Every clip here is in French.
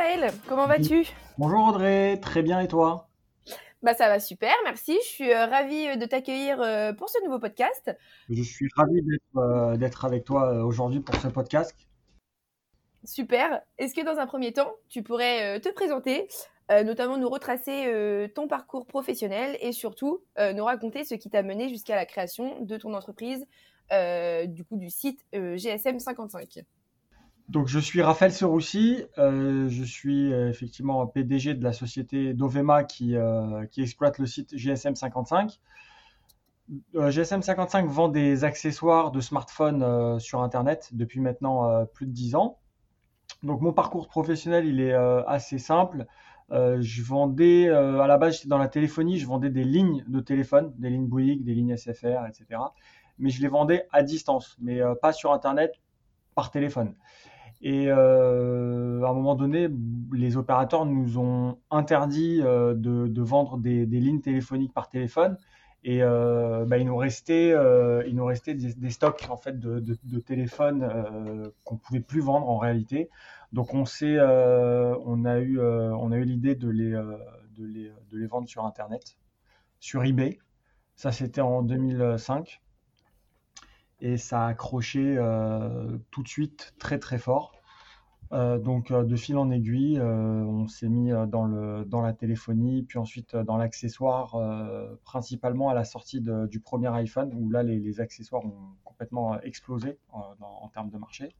Raphaël, comment vas-tu? Bonjour Audrey, très bien et toi? Bah ça va super, merci. Je suis euh, ravie euh, de t'accueillir euh, pour ce nouveau podcast. Je suis ravi d'être avec toi aujourd'hui pour ce podcast. Super. Est-ce que dans un premier temps, tu pourrais te présenter, notamment nous retracer ton parcours professionnel et surtout nous raconter ce qui t'a mené jusqu'à la création de ton entreprise, du coup du site GSM 55 donc, je suis Raphaël Seroussi, euh, je suis euh, effectivement PDG de la société Dovema qui, euh, exploite le site GSM 55. GSM 55 vend des accessoires de smartphones sur Internet depuis maintenant plus de 10 ans. Donc, mon parcours professionnel, il est assez simple. je vendais, à la base, j'étais dans la téléphonie, je vendais des lignes de téléphone, des lignes Bouygues, des lignes SFR, etc. Mais je les vendais à distance, mais pas sur Internet, par téléphone. Et euh, à un moment donné, les opérateurs nous ont interdit euh, de, vendre des, lignes téléphoniques par téléphone. Et euh, bah, il nous restait, euh, il nous restait des, stocks en fait de, de, téléphones qu'on pouvait plus vendre en réalité. Donc on s'est, on a eu, on a eu l'idée de les, de les, de les vendre sur internet, sur eBay. Ça c'était en 2005 et ça a accroché euh, tout de suite très très fort. Euh, donc euh, de fil en aiguille, on s'est mis dans, le, dans la téléphonie, puis ensuite dans l'accessoire, principalement à la sortie du premier iPhone, où là les, accessoires ont complètement explosé en, termes de marché.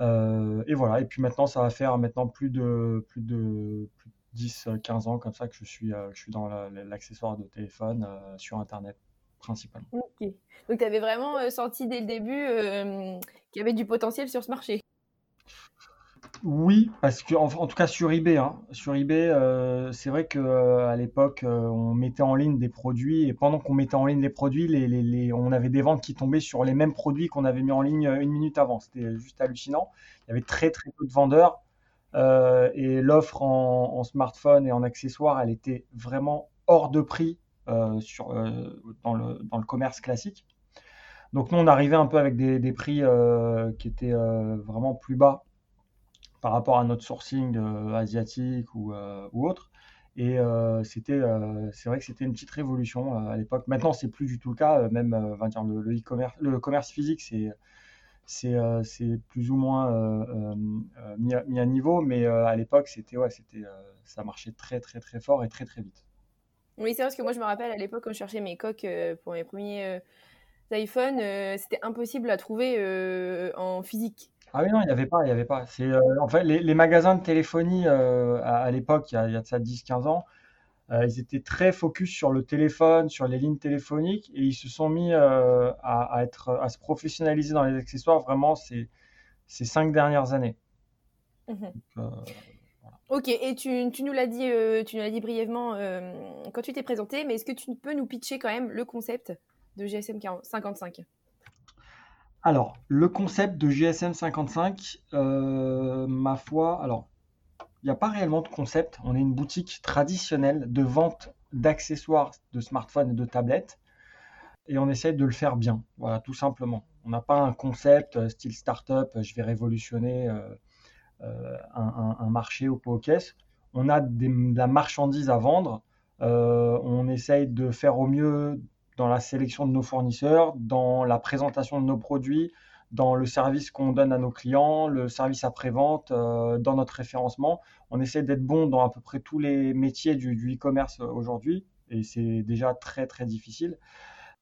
et voilà, et puis maintenant ça va faire maintenant plus de, plus de, 10-15 ans comme ça que je suis, je suis dans l'accessoire de téléphone sur Internet principalement. Donc, tu avais vraiment euh, senti dès le début euh, qu'il y avait du potentiel sur ce marché? Oui, parce que en, tout cas sur eBay, hein. sur eBay, euh, c'est vrai que à l'époque on mettait en ligne des produits et pendant qu'on mettait en ligne les produits, les, on avait des ventes qui tombaient sur les mêmes produits qu'on avait mis en ligne une minute avant. C'était juste hallucinant. Il y avait très très peu de vendeurs et l'offre en, smartphone et en accessoires, elle était vraiment hors de prix sur, euh, dans, le, dans le commerce classique. Donc nous, on arrivait un peu avec des, des prix euh, qui étaient vraiment plus bas par rapport à notre sourcing asiatique ou, ou, autre. Et c'était, c'est vrai que c'était une petite révolution à l'époque. Maintenant, c'est plus du tout le cas. Même, le, e-commerce, le commerce physique, c'est c'est c'est plus ou moins mis, à, mis, à, niveau, mais à l'époque, c'était ouais, c'était ça marchait très très très fort et très très vite. Oui, c'est parce que moi, je me rappelle à l'époque, quand je cherchais mes coques euh, pour mes premiers euh, iPhones, euh, c'était impossible à trouver en physique. Ah oui, non, il n'y avait pas, il n'y avait pas. C'est, en fait, les, magasins de téléphonie à, l'époque, il y, a, de ça 10-15 ans, ils étaient très focus sur le téléphone, sur les lignes téléphoniques, et ils se sont mis à, être, à se professionnaliser dans les accessoires vraiment ces, ces cinq dernières années. Mmh Ok, et tu, tu nous l'as dit, euh, tu nous l'as dit brièvement euh, quand tu t'es présenté, mais est-ce que tu peux nous pitcher quand même le concept de GSM 55 Alors, le concept de GSM 55, euh, ma foi, alors, il n'y a pas réellement de concept. On est une boutique traditionnelle de vente d'accessoires de smartphones et de tablettes, et on essaie de le faire bien, voilà, tout simplement. On n'a pas un concept style startup, je vais révolutionner euh, un, marché au pot. On a de la marchandise à vendre. Euh, on essaye de faire au mieux dans la sélection de nos fournisseurs, dans la présentation de nos produits, dans le service qu'on donne à nos clients, le service après-vente, euh, dans notre référencement. On essaie d'être bon dans à peu près tous les métiers du, e-commerce aujourd'hui, et c'est déjà très très difficile.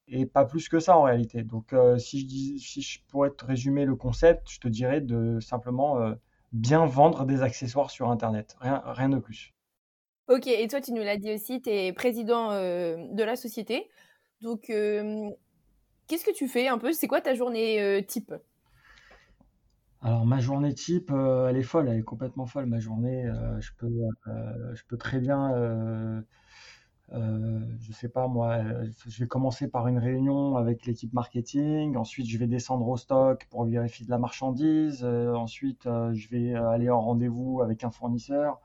Et pas plus que ça en réalité. Donc si, je dis, pourrais te résumer le concept, je te dirais de simplement bien vendre des accessoires sur Internet. Rien, rien de plus. Ok, et toi, tu nous l'as dit aussi, tu es président euh, de la société. Donc, euh, qu'est-ce que tu fais un peu? C'est quoi ta journée euh, type? Alors ma journée type, euh, elle est folle, elle est complètement folle ma journée. Euh, je peux, euh, je peux très bien, euh, je sais pas moi, euh, je vais commencer par une réunion avec l'équipe marketing, ensuite je vais descendre au stock pour vérifier de la marchandise, euh, ensuite je vais aller en rendez-vous avec un fournisseur,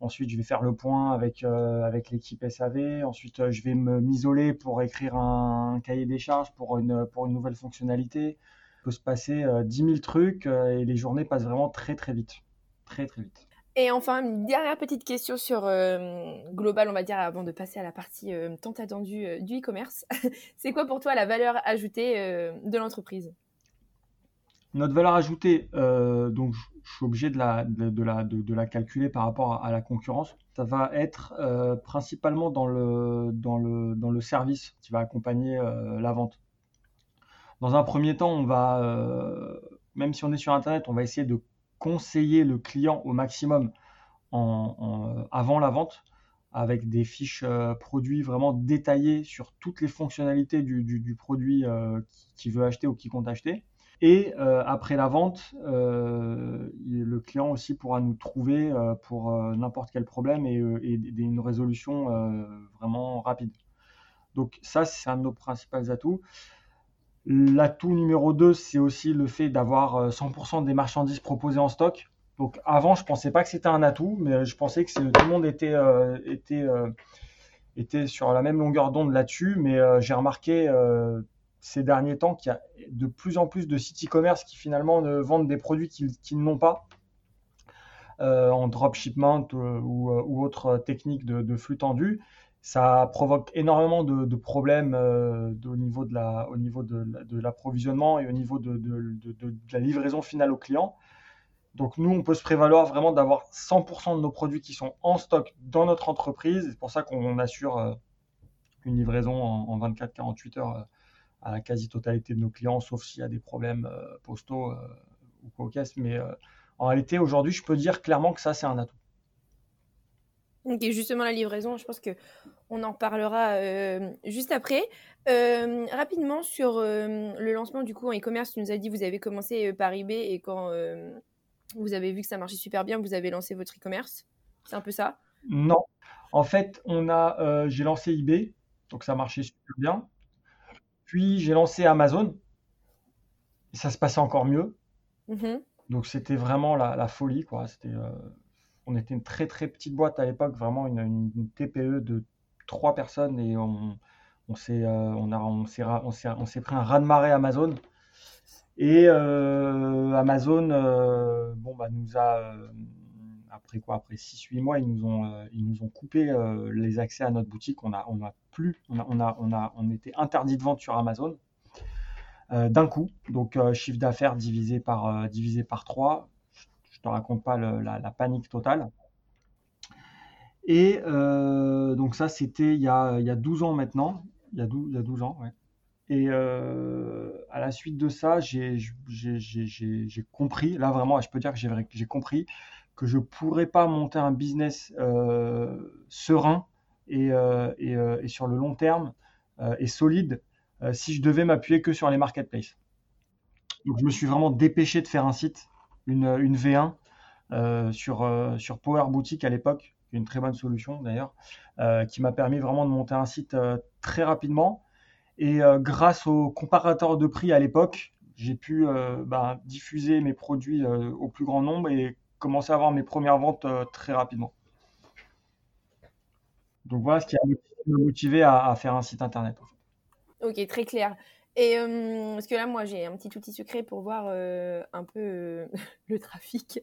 ensuite je vais faire le point avec, avec l'équipe SAV, ensuite je vais m'isoler pour écrire un, cahier des charges pour une, pour une nouvelle fonctionnalité. Il peut se passer euh, 10 000 trucs et les journées passent vraiment très très vite. Très très vite. Et enfin, une dernière petite question sur euh, Global, on va dire, avant de passer à la partie euh, tant attendue euh, du e-commerce. C'est quoi pour toi la valeur ajoutée de l'entreprise? Notre valeur ajoutée, donc je suis obligé de la, de, la, de, la calculer par rapport à, à la concurrence. Ça va être principalement dans le, dans, le, dans le service qui va accompagner la vente. Dans un premier temps, on va, même si on est sur Internet, on va essayer de conseiller le client au maximum en- avant la vente avec des fiches euh, produits vraiment détaillées sur toutes les fonctionnalités du, du- du produit euh, qu'il qui veut acheter ou qui compte acheter. Et euh, après la vente, euh, le client aussi pourra nous trouver euh, pour euh, n'importe quel problème et, euh, une résolution euh, vraiment rapide. Donc ça, c'est un de nos principaux atouts. L'atout numéro 2, c'est aussi le fait d'avoir euh, 100% des marchandises proposées en stock. Donc avant, je pensais pas que c'était un atout, mais je pensais que c'est- tout le monde était, euh, euh, sur la même longueur d'onde là-dessus. Mais euh, j'ai remarqué euh, ces derniers temps qu'il y a de plus en plus de sites e-commerce qui finalement ne vendent des produits qu'ils n'ont pas euh, en dropshipment euh, ou, euh, autre technique de flux tendu. Ça provoque énormément de, problèmes euh, au niveau de l'approvisionnement et au niveau de, la livraison finale au client. Donc nous, on peut se prévaloir vraiment d'avoir 100% de nos produits qui sont en stock dans notre entreprise. C'est pour ça qu'on assure euh, une livraison en, en 24-48 heures euh, à la quasi-totalité de nos clients, sauf s'il y a des problèmes postaux ou quoi. Mais en réalité, aujourd'hui, je peux dire clairement que ça, c'est un atout. Ok, justement la livraison, je pense que on en reparlera euh, juste après. Euh, rapidement sur euh, le lancement du coup en e-commerce, tu nous as dit vous avez commencé par eBay et quand vous avez vu que ça marchait super bien, vous avez lancé votre e-commerce. C'est un peu ça? Non. En fait, on a, j'ai lancé eBay, donc ça marchait super bien. Puis j'ai lancé Amazon, et ça se passait encore mieux. Mhm. Donc c'était vraiment la, la folie, quoi. C'était, on était une très très petite boîte à l'époque, vraiment une, TPE de trois personnes, et on, s'est, euh, on a, on s'est, on s'est, pris un raz-de-marée Amazon. Et euh, Amazon, euh, bon, bah, nous a, après quoi, après six huit mois, ils nous ont, ils nous ont coupé les accès à notre boutique. On a, on a plus, on a, on a, on a, on était interdit de vente sur Amazon d'un coup. Donc chiffre d'affaires divisé par, divisé par 3. Te raconte pas la, panique totale. Et euh, donc ça, c'était il y a, il y a 12 ans maintenant. Il y a 12, il y a 12 ans, ouais. Et euh, à la suite de ça, j'ai compris, là vraiment, je peux dire que j'ai compris que je pourrais pas monter un business euh, serein et, et, sur le long terme et solide si je devais m'appuyer que sur les marketplaces. Donc je me suis vraiment dépêché de faire un site, une, une V1 euh, sur, euh, sur Power Boutique à l'époque, une très bonne solution d'ailleurs, euh, qui m'a permis vraiment de monter un site très rapidement. Et grâce au comparateur de prix à l'époque, j'ai pu bah, diffuser mes produits au plus grand nombre et commencer à avoir mes premières ventes très rapidement. Donc voilà ce qui a motivé à, à faire un site internet. Ok, très clair. Et euh, parce que là, moi, j'ai un petit outil secret pour voir euh, un peu euh, le trafic.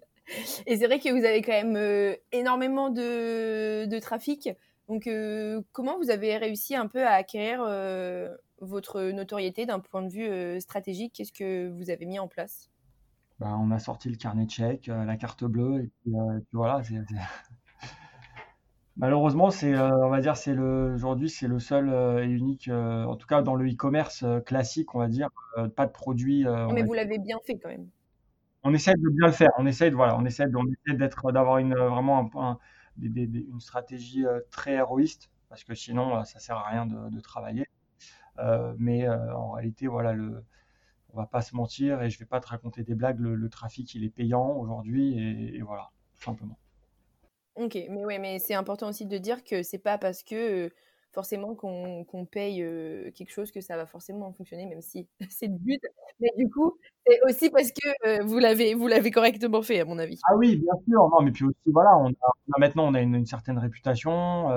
Et c'est vrai que vous avez quand même énormément de, trafic. Donc, comment vous avez réussi un peu à acquérir votre notoriété d'un point de vue stratégique? Qu'est-ce que vous avez mis en place? Bah, on a sorti le carnet de chèques, la carte bleue, et puis, et puis voilà. c'est- Malheureusement, c'est, euh, on va dire, c'est le, aujourd'hui, c'est le seul euh, et unique, euh, en tout cas dans le e-commerce euh, classique, on va dire, euh, pas de produit. euh, on Mais va vous l'avez bien fait quand même. on essaie de bien le faire. On essaie de, voilà, on essaie de- on essaie d'être, d'avoir une, euh, vraiment un, un- des- des- des- une stratégie euh, très héroïste, parce que sinon, euh, ça sert à rien de, de travailler. Euh, mais euh, en réalité, voilà, le, on va pas se mentir et je vais pas te raconter des blagues. Le, trafic, il est payant aujourd'hui et, voilà, tout simplement. Ok, mais ouais, mais c'est important aussi de dire que c'est pas parce que forcément qu'on paye quelque chose que ça va forcément fonctionner, même si c'est le but. Mais du coup, c'est aussi parce que vous l'avez vous l'avez correctement fait, à mon avis. Ah oui, bien sûr. Non, mais puis aussi, voilà, on a, maintenant on a une, certaine réputation.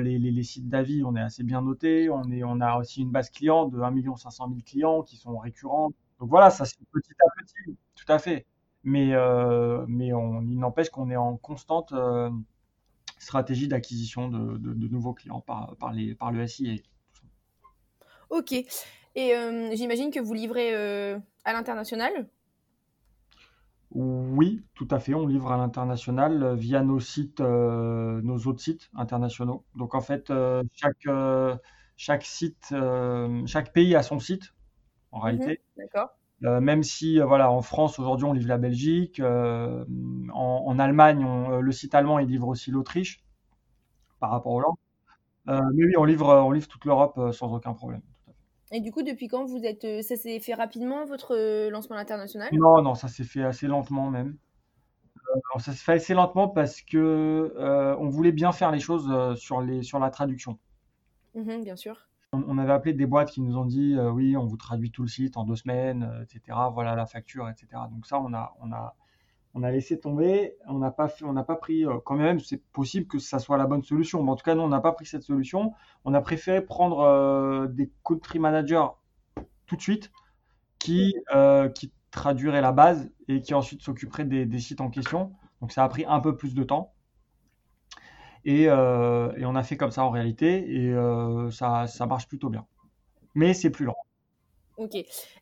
les, les, sites d'avis, on est assez bien noté. On, est, on a aussi une base client de 1 500 000 clients qui sont récurrents. Donc voilà, ça c'est petit à petit, tout à fait. Mais, mais on, il n'empêche qu'on est en constante stratégie d'acquisition de, nouveaux clients par, par, les, par le SIA. Ok. Et euh, j'imagine que vous livrez euh, à l'international? Oui, tout à fait. On livre à l'international via nos sites, euh, nos autres sites internationaux. Donc en fait, chaque, chaque site, chaque pays a son site, en mhm, réalité. D'accord. Même si voilà en France aujourd'hui on livre la Belgique, en, Allemagne le site allemand il livre aussi l'Autriche par rapport aux langues. mais oui on livre on livre toute l'Europe sans aucun problème. Et du coup, depuis quand vous êtes. Euh, ça s'est fait rapidement, votre euh, lancement international Non, non, ça s'est fait assez lentement même. Euh, ça s'est fait assez lentement parce que on voulait bien faire les choses sur, les, sur la traduction. Mmh bien sûr. On, avait appelé des boîtes qui nous ont dit oui, on vous traduit tout le site en deux semaines, etc. Voilà la facture, etc. Donc ça, on a, on a, laissé tomber, on n'a pas, pris, euh, quand même, c'est possible que ça soit la bonne solution, mais en tout cas, nous, on n'a pas pris cette solution. On a préféré prendre euh, des country managers tout de suite qui, euh, qui traduiraient la base et qui ensuite s'occuperaient des, sites en question. Donc, ça a pris un peu plus de temps. Et, et on a fait comme ça en réalité, et ça, ça marche plutôt bien. Mais c'est plus lent. Ok.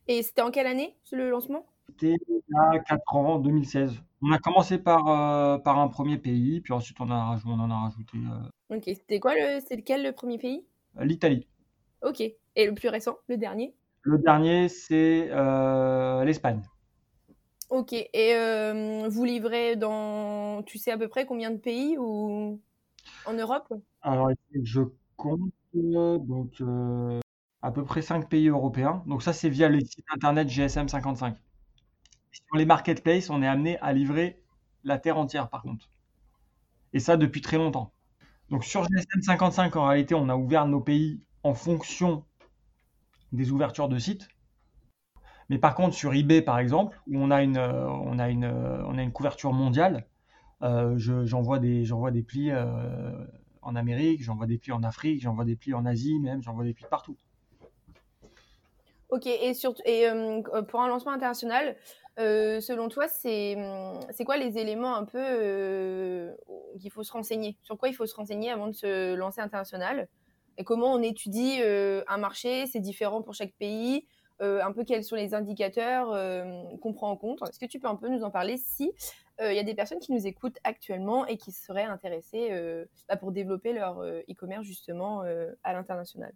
Et c'était en quelle année le lancement? C'était il y a 4 ans, en 2016. On a commencé par, euh, par un premier pays, puis ensuite on, a, on en a rajouté. Euh, ok, c'était quoi le, c'est lequel le premier pays? L'Italie. Ok. Et le plus récent, le dernier? Le dernier, c'est euh, l'Espagne. Ok. Et vous livrez dans, tu sais à peu près combien de pays ou? En Europe Alors, je compte donc à peu près 5 pays européens. Donc ça, c'est via le site internet GSM 55. Sur les marketplaces, on est amené à livrer la terre entière par contre. Et ça depuis très longtemps. Donc sur GSM 55, en réalité, on a ouvert nos pays en fonction des ouvertures de sites. Mais par contre, sur eBay, par exemple, où on a une, euh, euh, couverture mondiale, euh, j'envoie des, des plis en Amérique, j'envoie des plis en Afrique, j'envoie des plis en Asie même, j'envoie des plis partout. Ok, et, surtout, et pour un lancement international, euh, selon toi, c'est quoi les éléments un peu euh, qu'il faut se renseigner? Sur quoi il faut se renseigner avant de se lancer international? Et comment on étudie euh, un marché? C'est différent pour chaque pays? Un peu quels sont les indicateurs qu'on prend en compte? Est-ce que tu peux un peu nous en parler si il y a des personnes qui nous écoutent actuellement et qui seraient intéressées bah, pour développer leur e-commerce justement à l'international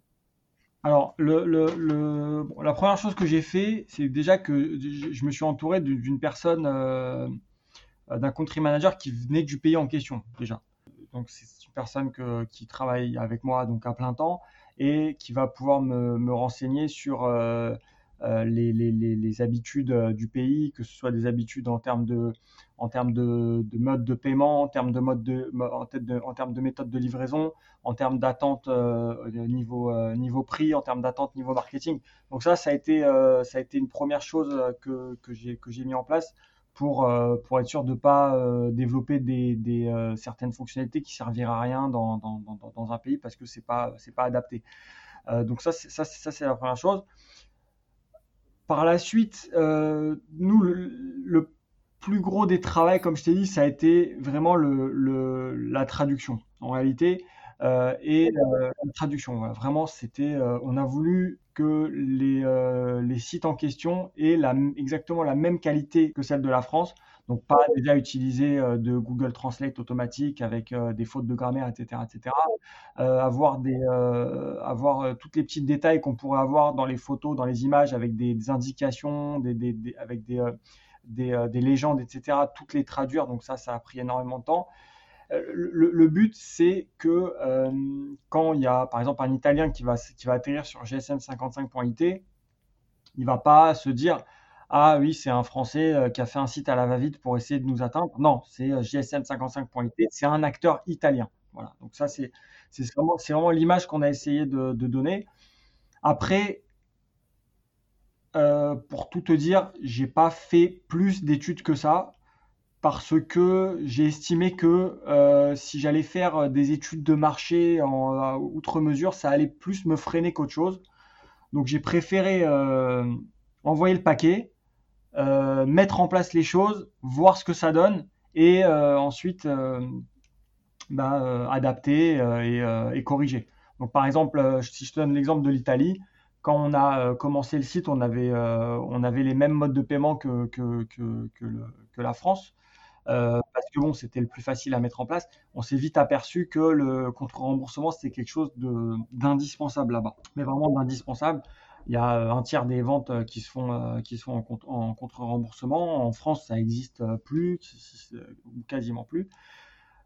alors, la première chose que j'ai fait, c'est déjà que je me suis entouré d'une personne, euh, d'un country manager qui venait du pays en question, déjà. Donc, c'est une personne qui travaille avec moi donc à plein temps et qui va pouvoir me, renseigner sur euh, euh, les, habitudes du pays, que ce soit des habitudes en termes de, en termes de, mode de paiement, en termes de, mode de, en, termes de méthode de livraison, en termes d'attente euh, niveau, euh, niveau prix, en termes d'attente niveau marketing. Donc ça, ça a été, euh, ça a été une première chose que, que j'ai mis en place pour, pour être sûr de ne pas développer des, certaines fonctionnalités qui serviraient à rien dans, dans, dans, un pays parce que ce n'est pas, pas adapté. donc ça c'est la première chose. Par la suite, nous, le plus gros des travaux, comme je t'ai dit, ça a été vraiment le, la traduction. En réalité, euh, et euh, la traduction. Vraiment, c'était, euh, on a voulu que les, les, sites en question aient la, exactement la même qualité que celle de la France. Donc, pas déjà utiliser de Google Translate automatique avec des fautes de grammaire, etc., etc. avoir des, avoir toutes les petits détails qu'on pourrait avoir dans les photos, dans les images, avec des, indications, des, avec des des, des, légendes, etc., toutes les traduire. Donc ça, ça a pris énormément de temps. Le, but, c'est que quand il y a, par exemple, un Italien qui va, qui va atterrir sur GSM55.it, Il va pas se dire ah oui, c'est un Français euh, qui a fait un site à la va-vite pour essayer de nous atteindre. Non, c'est JSM55.it, c'est un acteur italien. Voilà. Donc ça, c'est vraiment, l'image qu'on a essayé de, donner. Après, pour tout te dire, j'ai pas fait plus d'études que ça parce que j'ai estimé que euh, si j'allais faire euh, des études de marché en outre mesure, ça allait plus me freiner qu'autre chose. Donc j'ai préféré euh, envoyer le paquet, mettre en place les choses, voir ce que ça donne et ensuite bah, adapter et, corriger. Donc par exemple, si je te donne l'exemple de l'Italie, quand on a commencé le site, on avait, les mêmes modes de paiement que, la France. Euh, parce que bon, c'était le plus facile à mettre en place. On s'est vite aperçu que le contre-remboursement, c'était quelque chose d'indispensable là-bas, mais vraiment d'indispensable. Il y a euh, un tiers des ventes euh, qui se font, qui se font en, contre-remboursement. En France, ça n'existe plus, ou quasiment plus.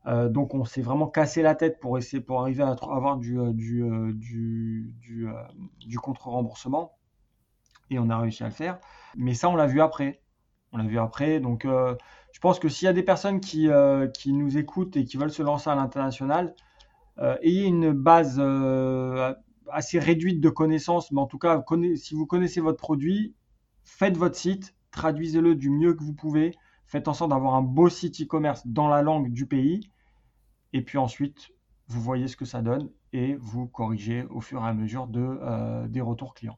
donc on s'est vraiment cassé la tête pour essayer pour arriver à avoir du, du, du, du, contre-remboursement et on a réussi à le faire. Mais ça, on l'a vu après. On l'a vu après. Donc je pense que s'il y a des personnes qui, euh, qui, nous écoutent et qui veulent se lancer à l'international, euh, ayez une base euh, assez réduite de connaissances, mais en tout cas, si vous connaissez votre produit, faites votre site, traduisez-le du mieux que vous pouvez, faites en sorte d'avoir un beau site e-commerce dans la langue du pays, et puis ensuite, vous voyez ce que ça donne et vous corrigez au fur et à mesure de, des retours clients.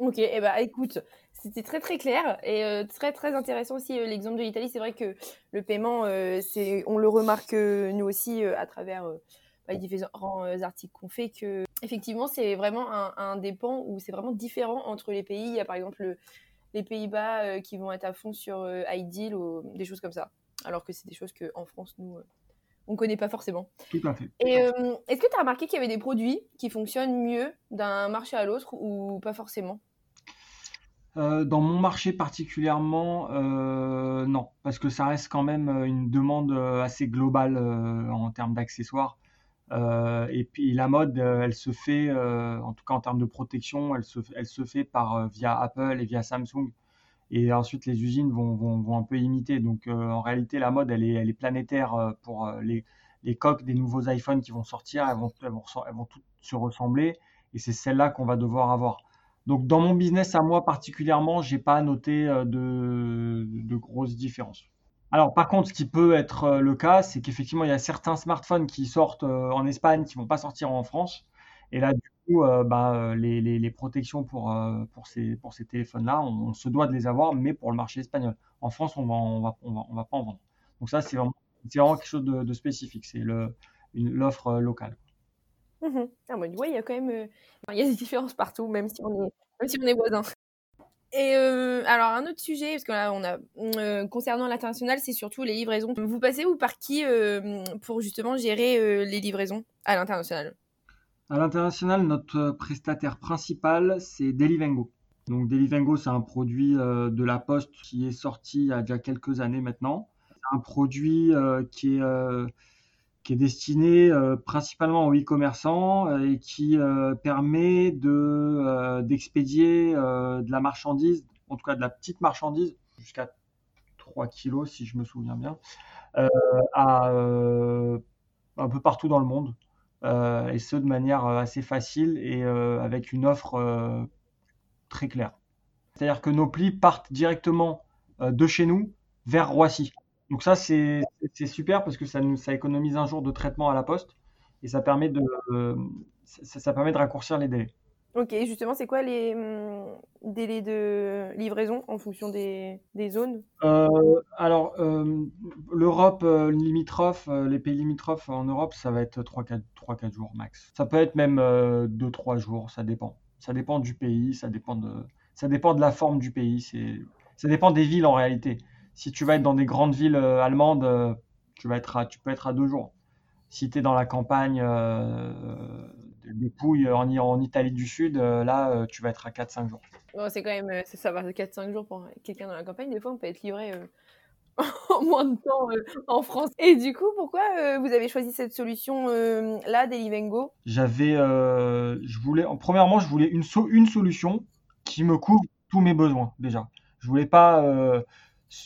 Ok, eh ben, écoute, c'était très très clair et euh, très très intéressant aussi euh, l'exemple de l'Italie. C'est vrai que le paiement, euh, on le remarque nous aussi à travers les différents articles qu'on fait que effectivement c'est vraiment un, un des pans où c'est vraiment différent entre les pays. Il y a par exemple les Pays-Bas qui vont être à fond sur iDeal ou des choses comme ça, alors que c'est des choses qu'en France nous on connaît pas forcément. Tout à fait. Et est-ce que tu as remarqué qu'il y avait des produits qui fonctionnent mieux d'un marché à l'autre ou pas forcément? euh, dans mon marché particulièrement, euh, non, parce que ça reste quand même euh, une demande assez globale en termes d'accessoires. Et puis la mode, elle se fait, en tout cas en termes de protection, elle se, fait par via Apple et via Samsung. Et ensuite, les usines vont, un peu imiter. Donc, en réalité, la mode, elle est, planétaire pour les, coques des nouveaux iPhones qui vont sortir. Elles vont, toutes se ressembler. Et c'est celle-là qu'on va devoir avoir. Donc dans mon business à moi particulièrement, j'ai pas noté euh, de, grosses différences. Alors par contre, ce qui peut être euh, le cas, c'est qu'effectivement il y a certains smartphones qui sortent euh, en Espagne qui vont pas sortir en France. Et là, du coup, bah, les, protections pour, ces, téléphones-là, on, se doit de les avoir, mais pour le marché espagnol. En France, on va, on va, pas en vendre. Donc ça, c'est vraiment, quelque chose de, spécifique. C'est l'offre locale. Mmh ah, il y a quand même euh, des différences partout, même si on est, même si on est voisins. Et euh, alors, un autre sujet, parce que là, a, euh, concernant l'international, c'est surtout les livraisons. Vous passez ou par qui pour justement gérer les livraisons à l'international? À l'international, notre prestataire principal, c'est Delivengo. Donc, Delivengo, c'est un produit de la Poste qui est sorti il y a déjà quelques années maintenant. C'est un produit qui est qui est destiné euh, principalement aux e-commerçants euh, et qui euh, permet de d'expédier de la marchandise, en tout cas de la petite marchandise, jusqu'à 3 kilos si je me souviens bien, à un peu partout dans le monde. et ce de manière assez facile et avec une offre très claire. C'est-à-dire que nos plis partent directement de chez nous vers Roissy. Donc ça, c'est super parce que ça, nous, ça économise un jour de traitement à la poste et ça permet de, ça, permet de raccourcir les délais. Ok, justement, c'est quoi les hum, délais de livraison en fonction des, des zones? Euh, Alors, euh, l'Europe euh, limitrophe, les pays limitrophes en Europe, ça va être 3-4 jours max. Ça peut être même 2-3 jours, ça dépend. Ça dépend du pays, ça dépend de, ça dépend de la forme du pays, ça dépend des villes en réalité. Si tu vas être dans des grandes villes euh, allemandes, euh, tu, vas être tu peux être à deux jours. Si tu es dans la campagne euh, des Pouilles en, en, Italie du Sud, là, tu vas être à 4-5 jours. c'est quand même, ça va 4-5 jours pour quelqu'un dans la campagne. Des fois, on peut être livré en moins de temps en France. Et du coup, pourquoi vous avez choisi cette solution là, Delivengo J'avais, je voulais, premièrement, je voulais une, une solution qui me couvre tous mes besoins déjà. Je voulais pas,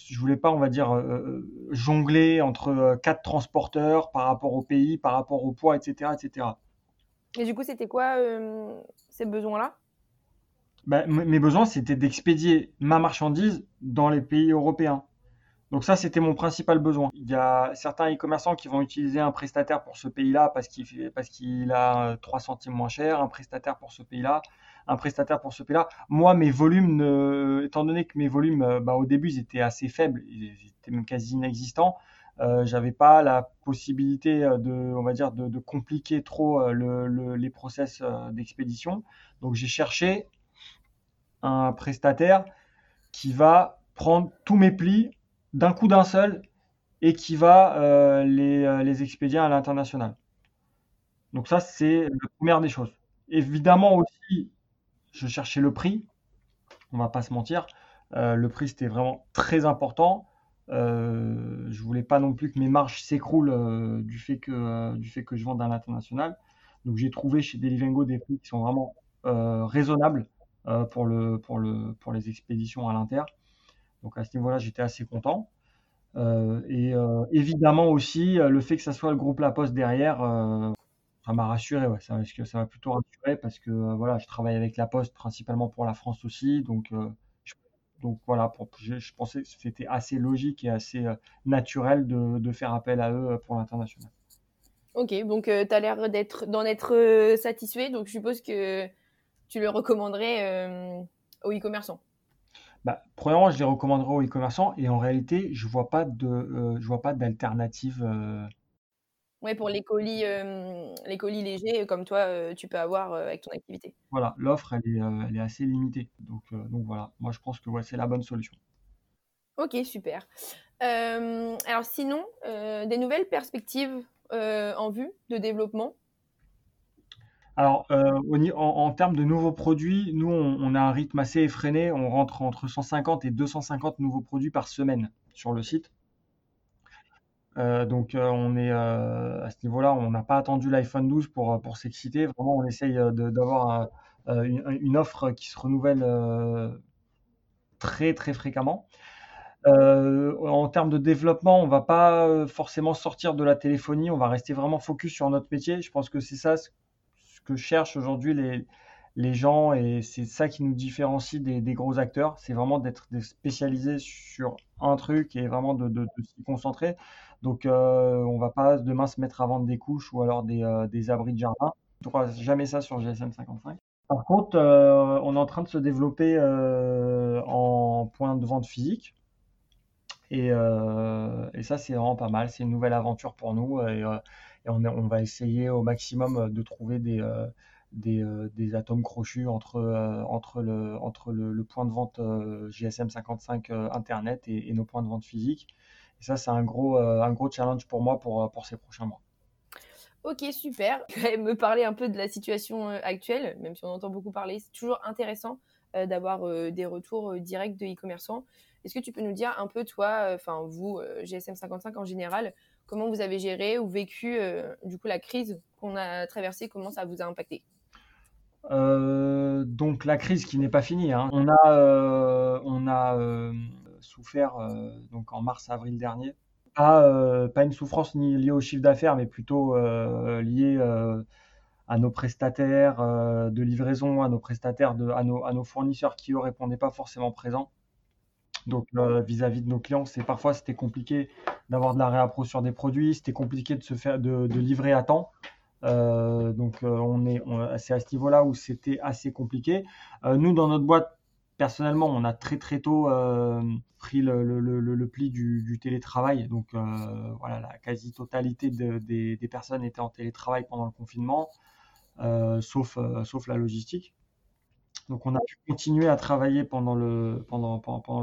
je voulais pas, on va dire, euh, jongler entre euh, quatre transporteurs par rapport au pays, par rapport au poids, etc., etc. Et du coup, c'était quoi ces besoins-là? Ben, Mes besoins, c'était d'expédier ma marchandise dans les pays européens. Donc ça, c'était mon principal besoin. Il y a certains e-commerçants qui vont utiliser un prestataire pour ce pays-là parce qu'il parce a 3 centimes moins cher, un prestataire pour ce pays-là, un prestataire pour ce pays-là. Moi, mes volumes, étant donné que mes volumes, euh, bah, au début, ils étaient assez faibles, ils étaient même quasi inexistants. Euh, j'avais pas la possibilité euh, de, on va dire, de, compliquer trop euh, le, les process d'expédition. Donc j'ai cherché un prestataire qui va prendre tous mes plis d'un coup d'un seul et qui va les, les expédier à l'international. Donc ça, c'est la première des choses. Évidemment aussi, je cherchais le prix. On va pas se mentir. Euh, le prix, c'était vraiment très important. Euh, je voulais pas non plus que mes marges s'écroulent euh, du, fait que, euh, du fait que je vende à l'international. Donc j'ai trouvé chez Delivengo des prix qui sont vraiment raisonnables pour, pour les expéditions à l'inter. Donc à ce niveau-là, j'étais assez content. et évidemment aussi, le fait que ça soit le groupe La Poste derrière, ça m'a rassuré, ouais, ça, que ça m'a plutôt rassuré parce que euh, voilà, je travaille avec la Poste principalement pour la France aussi, donc euh, je, voilà, je, pensais que c'était assez logique et assez euh, naturel de, de, faire appel à eux pour l'international. Ok, donc tu as l'air d'être d'en être satisfait, donc je suppose que tu le recommanderais aux e-commerçants. Bah, premièrement, je les recommanderais aux e-commerçants et en réalité, je vois pas de, je vois pas d'alternative Ouais, pour les colis, les colis légers comme toi, tu peux avoir, avec ton activité. Voilà, l'offre elle est, elle est assez limitée. Donc, donc voilà, moi je pense que ouais, c'est la bonne solution. OK, super. alors sinon, des nouvelles perspectives, en vue de développement? Alors, en en termes de nouveaux produits, nous on a un rythme assez effréné. On rentre entre 150 et 250 nouveaux produits par semaine sur le site. Euh, donc euh, on est euh, à ce niveau-là, on n'a pas attendu l'iPhone 12 pour, s'exciter. Vraiment, on essaye d'avoir une, offre qui se renouvelle très très fréquemment. en termes de développement, on va pas forcément sortir de la téléphonie, on va rester vraiment focus sur notre métier. Je pense que c'est ça que cherchent aujourd'hui les, gens et c'est ça qui nous différencie des, gros acteurs. C'est vraiment d'être spécialisé sur un truc et vraiment de, de, s'y concentrer. Donc, euh, on va pas demain se mettre à vendre des couches ou alors des, euh, abris de jardin. On ne jamais ça sur GSM 55. Par contre, euh, on est en train de se développer en point de vente physique. Et, ça, c'est vraiment pas mal. C'est une nouvelle aventure pour nous. Et on, va essayer au maximum de trouver des, des, des, atomes crochus entre, le, point de vente GSM 55 Internet et, nos points de vente physiques. Et ça, c'est un gros, euh, challenge pour moi pour, euh, ces prochains mois. Ok, super. Me parler un peu de la situation euh, actuelle, même si on entend beaucoup parler. C'est toujours intéressant d'avoir des retours directs de e-commerçants. Est-ce que tu peux nous dire un peu, toi, enfin vous, GSM 55 en général, comment vous avez géré ou vécu du coup la crise qu'on a traversée, comment ça vous a impacté? Donc la crise qui n'est pas finie. Hein. On a, a souffert euh, donc en mars-avril dernier. Pas, euh, une souffrance ni liée au chiffre d'affaires, mais plutôt euh, liée à nos prestataires de livraison, à nos prestataires, de, à, nos, à nos fournisseurs qui ne répondaient pas forcément présents. Donc vis-à-vis de nos clients, c'est parfois c'était compliqué d'avoir de la réappro sur des produits, c'était compliqué de se faire de, livrer à temps. Euh, donc on est, c'est à ce niveau-là où c'était assez compliqué. nous dans notre boîte, personnellement, on a très très tôt euh, pris le, pli du, télétravail. Donc euh, voilà, la quasi-totalité de, des, des, personnes étaient en télétravail pendant le confinement, euh, sauf, euh, sauf la logistique. Donc on a pu continuer à travailler pendant le,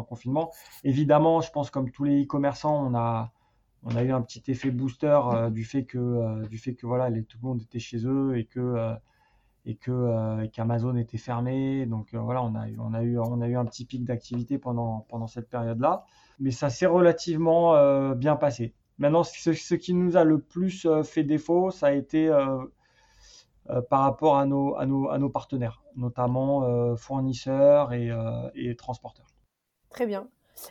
confinement. Évidemment, je pense comme tous les e-commerçants, on a, eu un petit effet booster euh, du fait que, les, tout le monde était chez eux et que euh, qu'Amazon était fermé. Donc euh, voilà, on a eu un petit pic d'activité pendant cette période-là, mais ça s'est relativement euh, bien passé. Maintenant, ce, qui nous a le plus fait défaut, ça a été par rapport à nos, à nos, à nos partenaires, notamment fournisseurs et, et transporteurs. Très bien.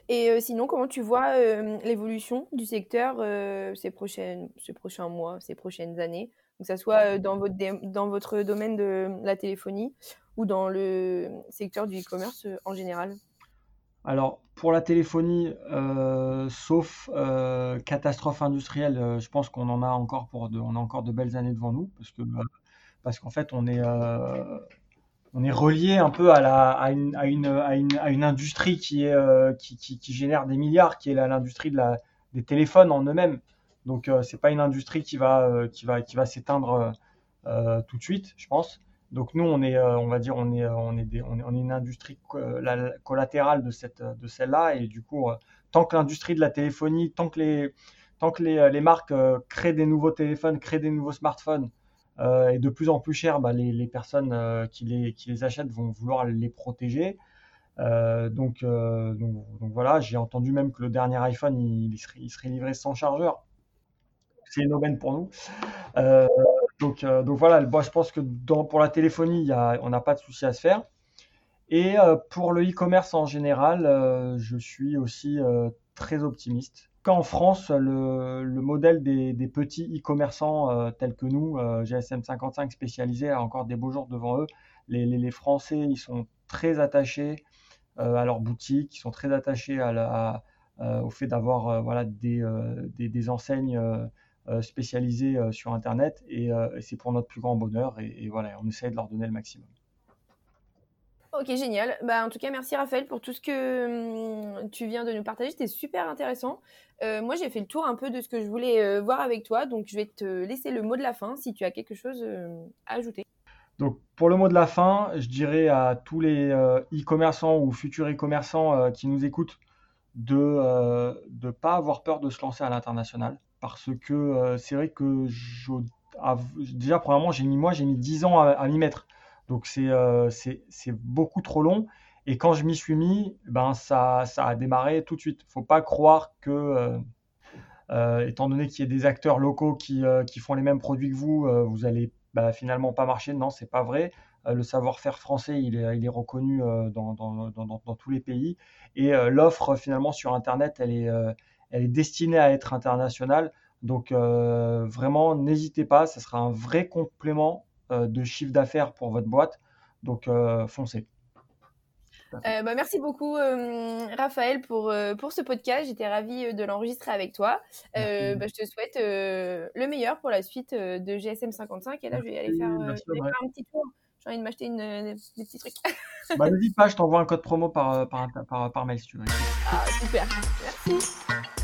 Et euh, sinon, comment tu vois euh, l'évolution du secteur euh, ces, prochaines, ces prochains mois, ces prochaines années? Que ce soit dans votre, dans votre domaine de la téléphonie ou dans le secteur du e-commerce en général? Alors, pour la téléphonie, sauf catastrophe industrielle, je pense qu'on en a encore pour de, on a encore de belles années devant nous parce que parce qu'en fait, on est on est relié un peu à, la, à, une, à, une, à, une, à une, industrie qui, est, euh, qui, qui, génère des milliards, qui est l'industrie de la, des téléphones en eux-mêmes. Donc, euh, c'est pas une industrie qui va, euh, qui va, qui va s'éteindre euh, tout de suite, je pense. Donc, nous, on est, on va dire, on est, on est, on est, une industrie la, collatérale de, cette, de celle-là. Et du coup, tant que l'industrie de la téléphonie, tant que les, tant que les, les marques créent des nouveaux téléphones, créent des nouveaux smartphones, euh, et de plus en plus cher, bah, les, personnes euh, qui, les, achètent vont vouloir les protéger. Euh, donc, voilà, j'ai entendu même que le dernier iPhone, il, serait, livré sans chargeur. C'est une aubaine pour nous. donc, voilà, je pense que pour la téléphonie, on n'a pas de souci à se faire. Et pour le e-commerce en général, je suis aussi très optimiste qu'en France, le, modèle des, petits e-commerçants euh, tels que nous, euh, GSM 55 spécialisés, a encore des beaux jours devant eux. Les, Français, ils sont très attachés euh, à leur boutique, ils sont très attachés au fait d'avoir des, enseignes spécialisées sur Internet. Et, c'est pour notre plus grand bonheur. Et, et voilà, on essaie de leur donner le maximum. Ok, génial. Bah, en tout cas, merci Raphaël pour tout ce que hum, tu viens de nous partager. C'était super intéressant. Euh, moi, j'ai fait le tour un peu de ce que je voulais euh, voir avec toi. Donc, je vais te laisser le mot de la fin si tu as quelque chose euh, à ajouter. Donc, pour le mot de la fin, je dirais à tous les e-commerçants ou futurs e-commerçants qui nous écoutent de ne pas avoir peur de se lancer à l'international. Parce que c'est vrai que déjà, premièrement, j'ai mis, moi, j'ai mis 10 ans à, à m'y mettre. Donc euh, c'est beaucoup trop long. Et quand je m'y suis mis, ben ça, ça a démarré tout de suite. Faut pas croire que, euh, euh, étant donné qu'il y a des acteurs locaux qui, qui, font les mêmes produits que vous, vous allez bah, finalement pas marcher. Non, c'est pas vrai. le savoir-faire français, il est, il est reconnu dans, dans, dans, dans, tous les pays. Et l'offre finalement sur Internet, elle est, elle est destinée à être internationale. Donc vraiment, n'hésitez pas, ce sera un vrai complément de chiffre d'affaires pour votre boîte. Donc, euh, foncez. Euh, bah, merci beaucoup Raphaël pour, pour ce podcast. J'étais ravie de l'enregistrer avec toi. bah, je te souhaite le meilleur pour la suite de GSM 55. Et là, je vais aller faire, un petit tour. J'ai envie de m'acheter des petits trucs. bah, N'hésite pas, je t'envoie un code promo par, par, par, par, mail si tu veux. Ah, super. Merci.